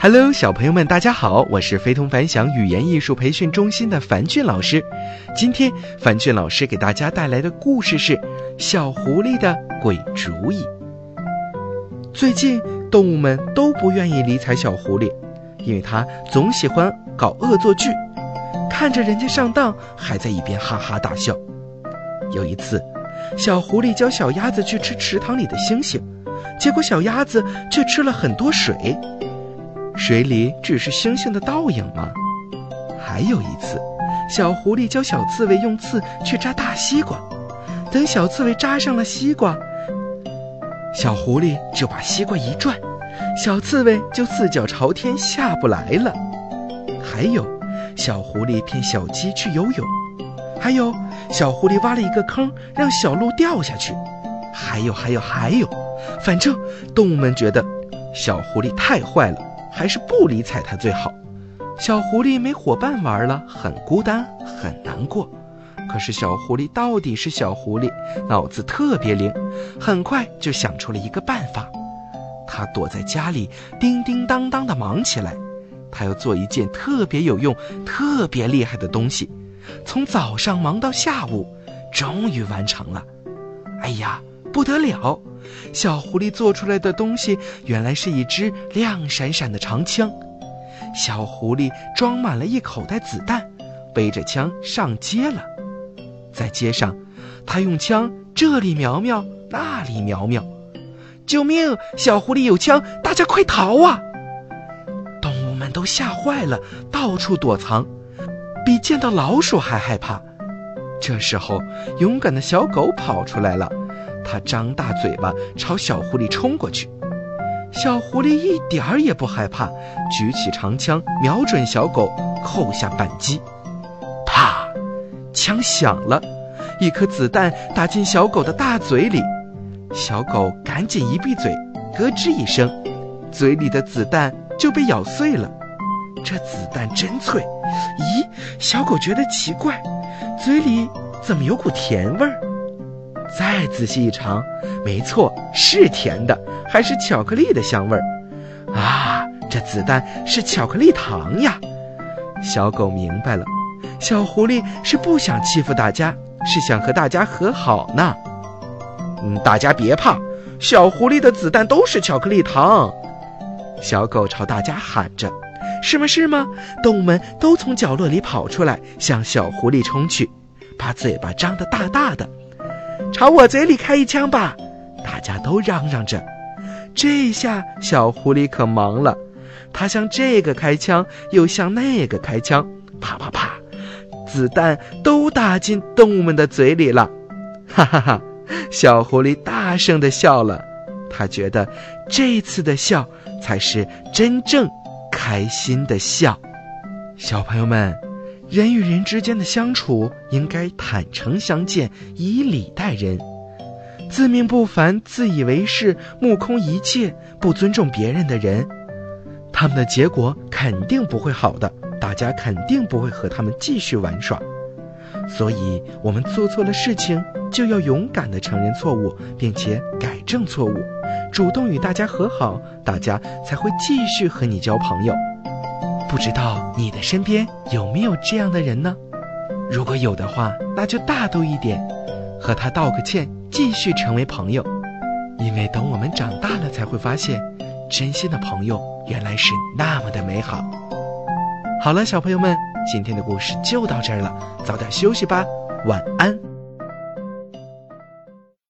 Hello，小朋友们，大家好，我是非同凡响语言艺术培训中心的樊俊老师。今天，樊俊老师给大家带来的故事是《小狐狸的鬼主意》。最近，动物们都不愿意理睬小狐狸，因为它总喜欢搞恶作剧，看着人家上当，还在一边哈哈大笑。有一次，小狐狸教小鸭子去吃池塘里的星星，结果小鸭子却吃了很多水。水里只是星星的倒影吗？还有一次，小狐狸教小刺猬用刺去扎大西瓜，等小刺猬扎上了西瓜，小狐狸就把西瓜一转，小刺猬就四脚朝天下不来了。还有，小狐狸骗小鸡去游泳，还有，小狐狸挖了一个坑让小鹿掉下去，还有，还有，还有，反正动物们觉得小狐狸太坏了。还是不理睬它最好。小狐狸没伙伴玩了，很孤单，很难过。可是小狐狸到底是小狐狸，脑子特别灵，很快就想出了一个办法。他躲在家里，叮叮当当的忙起来。他要做一件特别有用、特别厉害的东西，从早上忙到下午，终于完成了。哎呀！不得了！小狐狸做出来的东西原来是一支亮闪闪的长枪。小狐狸装满了一口袋子弹，背着枪上街了。在街上，他用枪这里瞄瞄，那里瞄瞄。救命！小狐狸有枪，大家快逃啊！动物们都吓坏了，到处躲藏，比见到老鼠还害怕。这时候，勇敢的小狗跑出来了。他张大嘴巴朝小狐狸冲过去，小狐狸一点儿也不害怕，举起长枪瞄准小狗，扣下扳机，啪！枪响了，一颗子弹打进小狗的大嘴里，小狗赶紧一闭嘴，咯吱一声，嘴里的子弹就被咬碎了。这子弹真脆！咦，小狗觉得奇怪，嘴里怎么有股甜味儿？再仔细一尝，没错，是甜的，还是巧克力的香味儿啊！这子弹是巧克力糖呀！小狗明白了，小狐狸是不想欺负大家，是想和大家和好呢。嗯，大家别怕，小狐狸的子弹都是巧克力糖。小狗朝大家喊着：“是吗？是吗？”动物们都从角落里跑出来，向小狐狸冲去，把嘴巴张得大大的。朝我嘴里开一枪吧！大家都嚷嚷着。这下小狐狸可忙了，它向这个开枪，又向那个开枪，啪啪啪，子弹都打进动物们的嘴里了。哈哈哈！小狐狸大声地笑了，他觉得这次的笑才是真正开心的笑。小朋友们。人与人之间的相处应该坦诚相见，以礼待人。自命不凡、自以为是、目空一切、不尊重别人的人，他们的结果肯定不会好的。大家肯定不会和他们继续玩耍。所以，我们做错了事情，就要勇敢地承认错误，并且改正错误，主动与大家和好，大家才会继续和你交朋友。不知道你的身边有没有这样的人呢？如果有的话，那就大度一点，和他道个歉，继续成为朋友。因为等我们长大了，才会发现，真心的朋友原来是那么的美好。好了，小朋友们，今天的故事就到这儿了，早点休息吧，晚安。